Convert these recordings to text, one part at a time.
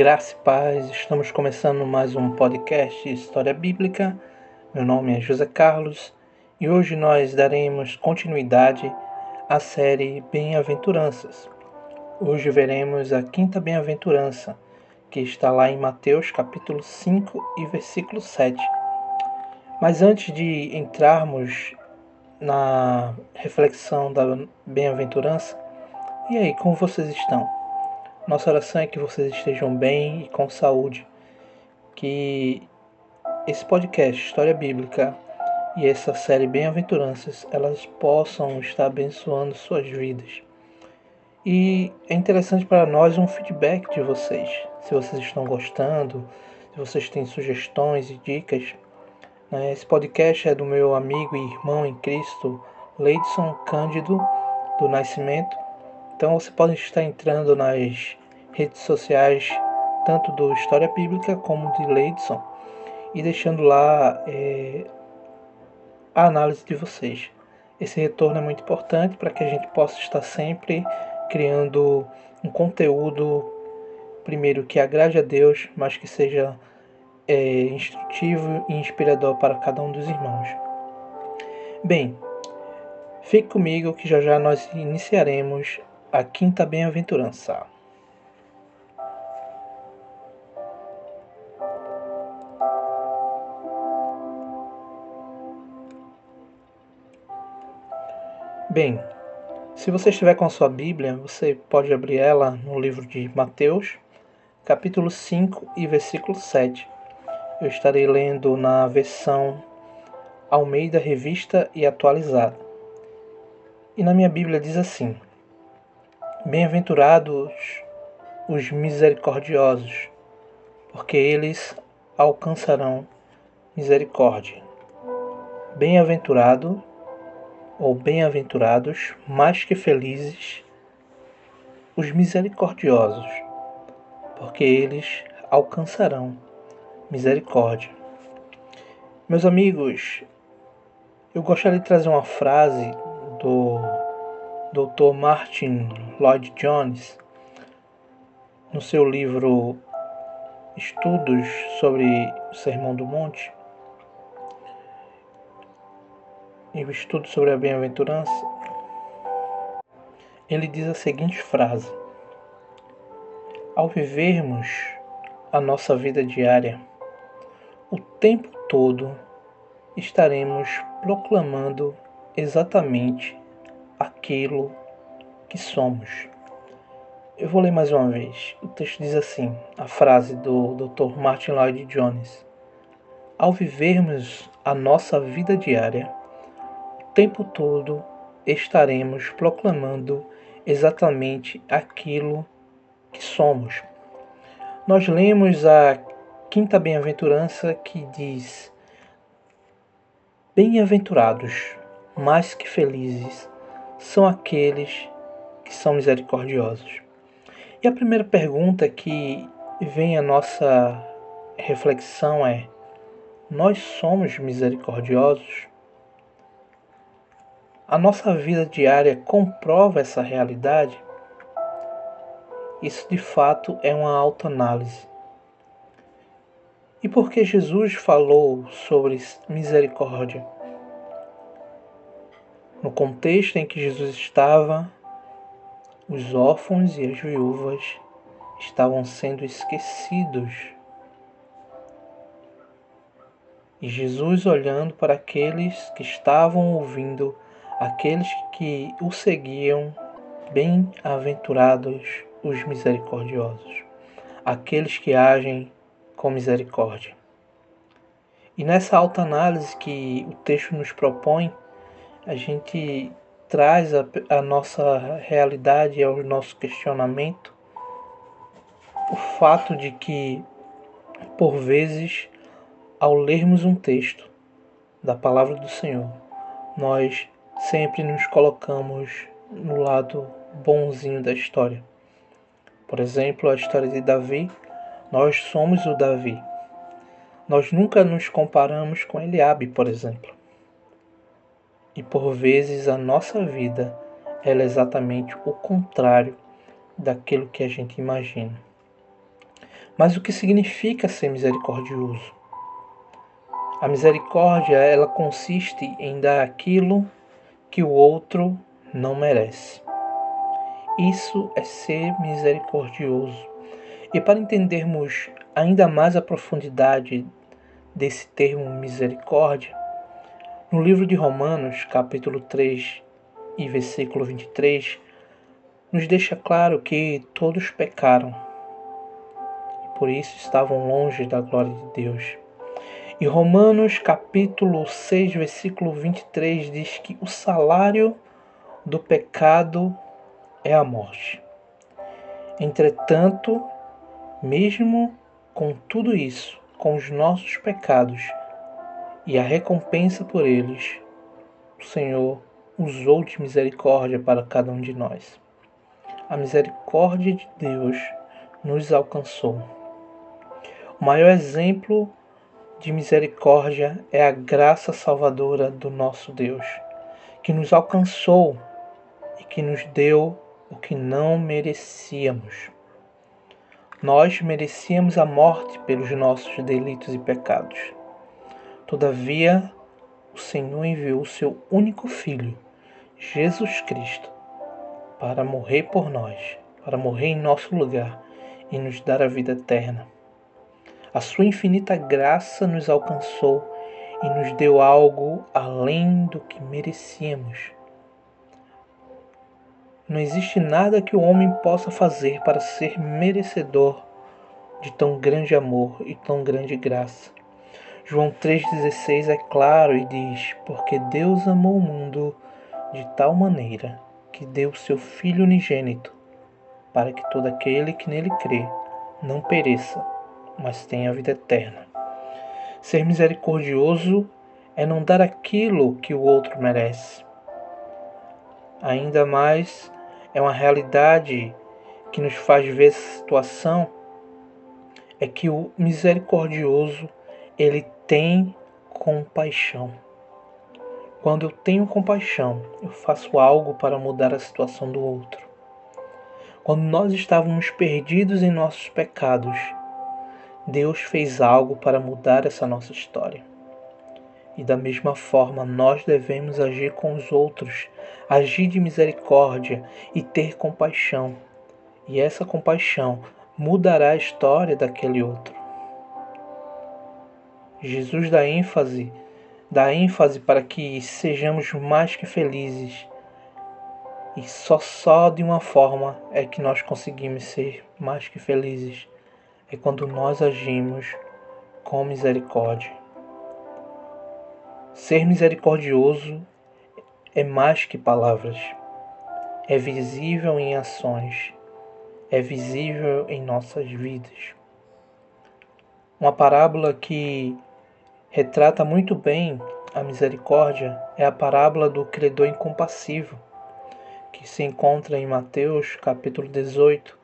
Graça e paz, estamos começando mais um podcast História Bíblica. Meu nome é José Carlos e hoje nós daremos continuidade à série Bem-aventuranças. Hoje veremos a quinta bem-aventurança, que está lá em Mateus capítulo 5 e versículo 7. Mas antes de entrarmos na reflexão da bem-aventurança, e aí, como vocês estão? Nossa oração é que vocês estejam bem e com saúde. Que esse podcast, História Bíblica, e essa série Bem-aventuranças, elas possam estar abençoando suas vidas. E é interessante para nós um feedback de vocês. Se vocês estão gostando, se vocês têm sugestões e dicas. Né? Esse podcast é do meu amigo e irmão em Cristo, Leidson Cândido do Nascimento. Então você pode estar entrando nas redes sociais, tanto do História Bíblica como de Leidson, e deixando lá é, a análise de vocês. Esse retorno é muito importante para que a gente possa estar sempre criando um conteúdo, primeiro, que agrade a Deus, mas que seja é, instrutivo e inspirador para cada um dos irmãos. Bem, fique comigo que já já nós iniciaremos a quinta bem-aventurança. Bem, se você estiver com a sua Bíblia, você pode abrir ela no livro de Mateus, capítulo 5 e versículo 7. Eu estarei lendo na versão Almeida Revista e Atualizada. E na minha Bíblia diz assim: Bem-aventurados os misericordiosos, porque eles alcançarão misericórdia. Bem-aventurado ou bem-aventurados, mais que felizes, os misericordiosos, porque eles alcançarão misericórdia. Meus amigos, eu gostaria de trazer uma frase do Dr. Martin Lloyd Jones no seu livro Estudos sobre o Sermão do Monte em o estudo sobre a bem-aventurança, ele diz a seguinte frase: Ao vivermos a nossa vida diária, o tempo todo estaremos proclamando exatamente aquilo que somos. Eu vou ler mais uma vez. O texto diz assim: a frase do Dr. Martin Lloyd Jones. Ao vivermos a nossa vida diária, tempo todo estaremos proclamando exatamente aquilo que somos. Nós lemos a quinta bem-aventurança que diz: Bem-aventurados, mais que felizes, são aqueles que são misericordiosos. E a primeira pergunta que vem à nossa reflexão é: Nós somos misericordiosos? A nossa vida diária comprova essa realidade? Isso de fato é uma autoanálise. E por que Jesus falou sobre misericórdia? No contexto em que Jesus estava, os órfãos e as viúvas estavam sendo esquecidos. E Jesus, olhando para aqueles que estavam ouvindo aqueles que o seguiam, bem-aventurados os misericordiosos, aqueles que agem com misericórdia. E nessa alta análise que o texto nos propõe, a gente traz a, a nossa realidade ao nosso questionamento o fato de que, por vezes, ao lermos um texto da palavra do Senhor, nós sempre nos colocamos no lado bonzinho da história. Por exemplo, a história de Davi, nós somos o Davi. Nós nunca nos comparamos com Eliabe, por exemplo. E por vezes a nossa vida ela é exatamente o contrário daquilo que a gente imagina. Mas o que significa ser misericordioso? A misericórdia, ela consiste em dar aquilo que o outro não merece. Isso é ser misericordioso. E para entendermos ainda mais a profundidade desse termo misericórdia, no livro de Romanos, capítulo 3 e versículo 23, nos deixa claro que todos pecaram e por isso estavam longe da glória de Deus. E Romanos capítulo 6, versículo 23 diz que o salário do pecado é a morte. Entretanto, mesmo com tudo isso, com os nossos pecados e a recompensa por eles, o Senhor usou de misericórdia para cada um de nós. A misericórdia de Deus nos alcançou. O maior exemplo de misericórdia é a graça salvadora do nosso Deus, que nos alcançou e que nos deu o que não merecíamos. Nós merecíamos a morte pelos nossos delitos e pecados. Todavia, o Senhor enviou o seu único filho, Jesus Cristo, para morrer por nós, para morrer em nosso lugar e nos dar a vida eterna. A sua infinita graça nos alcançou e nos deu algo além do que merecíamos. Não existe nada que o homem possa fazer para ser merecedor de tão grande amor e tão grande graça. João 3,16 é claro e diz: Porque Deus amou o mundo de tal maneira que deu seu Filho unigênito, para que todo aquele que nele crê não pereça, mas tem a vida eterna. Ser misericordioso é não dar aquilo que o outro merece. Ainda mais é uma realidade que nos faz ver essa situação é que o misericordioso ele tem compaixão. Quando eu tenho compaixão, eu faço algo para mudar a situação do outro. Quando nós estávamos perdidos em nossos pecados, Deus fez algo para mudar essa nossa história. E da mesma forma, nós devemos agir com os outros, agir de misericórdia e ter compaixão. E essa compaixão mudará a história daquele outro. Jesus dá ênfase, dá ênfase para que sejamos mais que felizes. E só só de uma forma é que nós conseguimos ser mais que felizes é quando nós agimos com misericórdia. Ser misericordioso é mais que palavras, é visível em ações, é visível em nossas vidas. Uma parábola que retrata muito bem a misericórdia é a parábola do credor incompassivo, que se encontra em Mateus capítulo 18,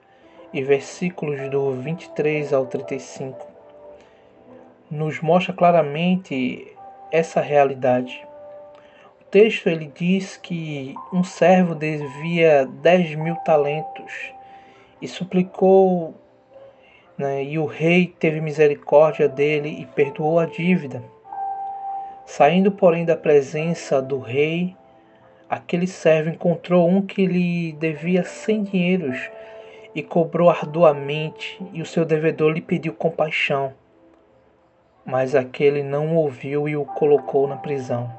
e versículos do 23 ao 35 nos mostra claramente essa realidade. O texto ele diz que um servo devia 10 mil talentos e suplicou, né, e o rei teve misericórdia dele e perdoou a dívida. Saindo, porém, da presença do rei, aquele servo encontrou um que lhe devia cem dinheiros e cobrou arduamente, e o seu devedor lhe pediu compaixão. Mas aquele não ouviu e o colocou na prisão.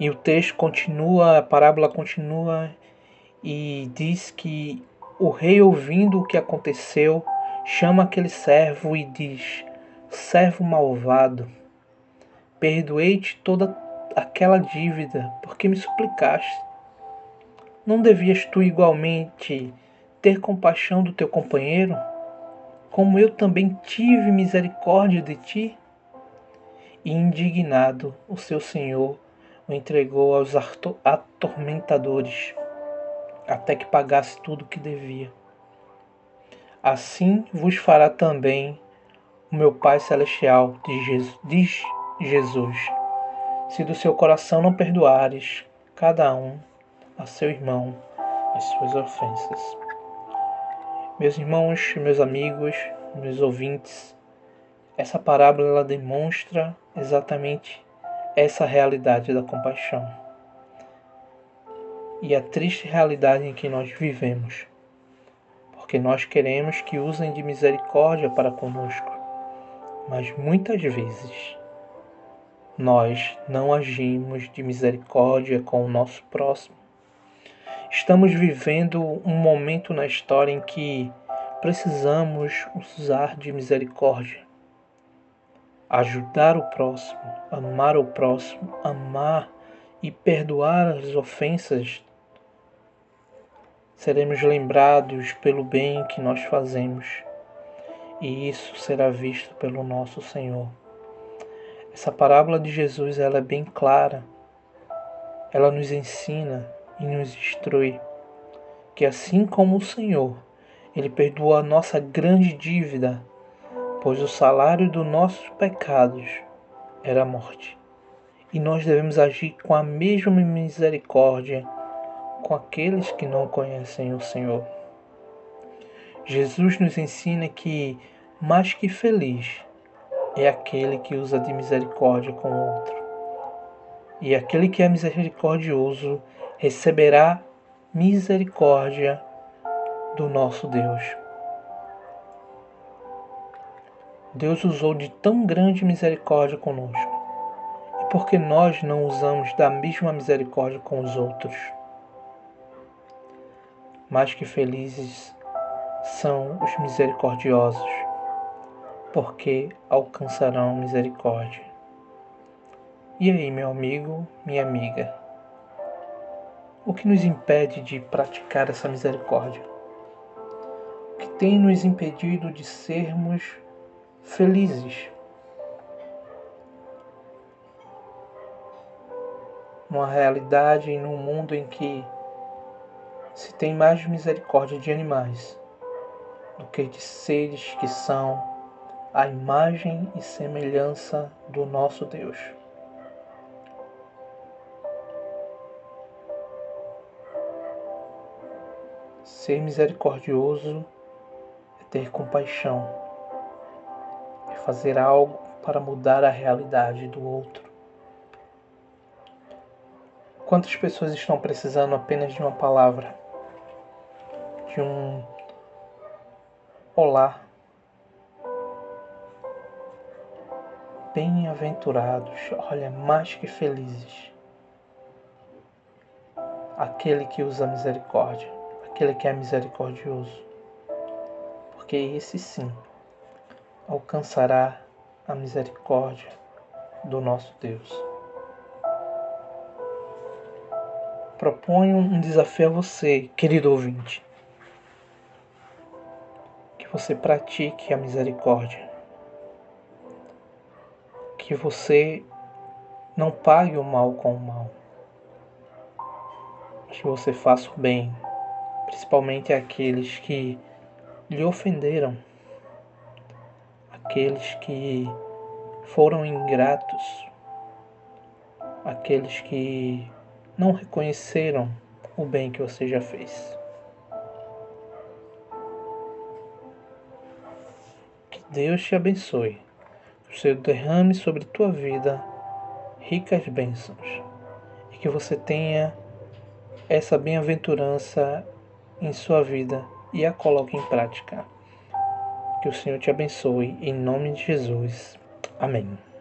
E o texto continua, a parábola continua e diz que o rei, ouvindo o que aconteceu, chama aquele servo e diz: Servo malvado, perdoei-te toda aquela dívida, porque me suplicaste. Não devias tu igualmente ter compaixão do teu companheiro, como eu também tive misericórdia de ti? E indignado, o seu senhor o entregou aos atormentadores, até que pagasse tudo o que devia. Assim vos fará também o meu Pai Celestial, diz Jesus, se do seu coração não perdoares cada um a seu irmão as suas ofensas. Meus irmãos, meus amigos, meus ouvintes, essa parábola ela demonstra exatamente essa realidade da compaixão e a triste realidade em que nós vivemos, porque nós queremos que usem de misericórdia para conosco, mas muitas vezes nós não agimos de misericórdia com o nosso próximo. Estamos vivendo um momento na história em que precisamos usar de misericórdia, ajudar o próximo, amar o próximo, amar e perdoar as ofensas. Seremos lembrados pelo bem que nós fazemos, e isso será visto pelo nosso Senhor. Essa parábola de Jesus ela é bem clara. Ela nos ensina e nos instrui que assim como o Senhor, ele perdoou a nossa grande dívida, pois o salário dos nossos pecados era a morte. E nós devemos agir com a mesma misericórdia com aqueles que não conhecem o Senhor. Jesus nos ensina que mais que feliz é aquele que usa de misericórdia com o outro. E aquele que é misericordioso receberá misericórdia do nosso Deus. Deus usou de tão grande misericórdia conosco. E por que nós não usamos da mesma misericórdia com os outros? Mais que felizes são os misericordiosos porque alcançarão misericórdia. E aí, meu amigo, minha amiga, o que nos impede de praticar essa misericórdia? O que tem nos impedido de sermos felizes? Numa realidade e num mundo em que se tem mais misericórdia de animais do que de seres que são a imagem e semelhança do nosso Deus. Ser misericordioso é ter compaixão, é fazer algo para mudar a realidade do outro. Quantas pessoas estão precisando apenas de uma palavra, de um olá, Bem-aventurados, olha, mais que felizes, aquele que usa misericórdia, aquele que é misericordioso, porque esse sim alcançará a misericórdia do nosso Deus. Proponho um desafio a você, querido ouvinte, que você pratique a misericórdia. Que você não pague o mal com o mal, que você faça o bem, principalmente aqueles que lhe ofenderam, aqueles que foram ingratos, aqueles que não reconheceram o bem que você já fez. Deus te abençoe o Senhor derrame sobre tua vida ricas bênçãos e que você tenha essa bem-aventurança em sua vida e a coloque em prática. Que o Senhor te abençoe em nome de Jesus. Amém.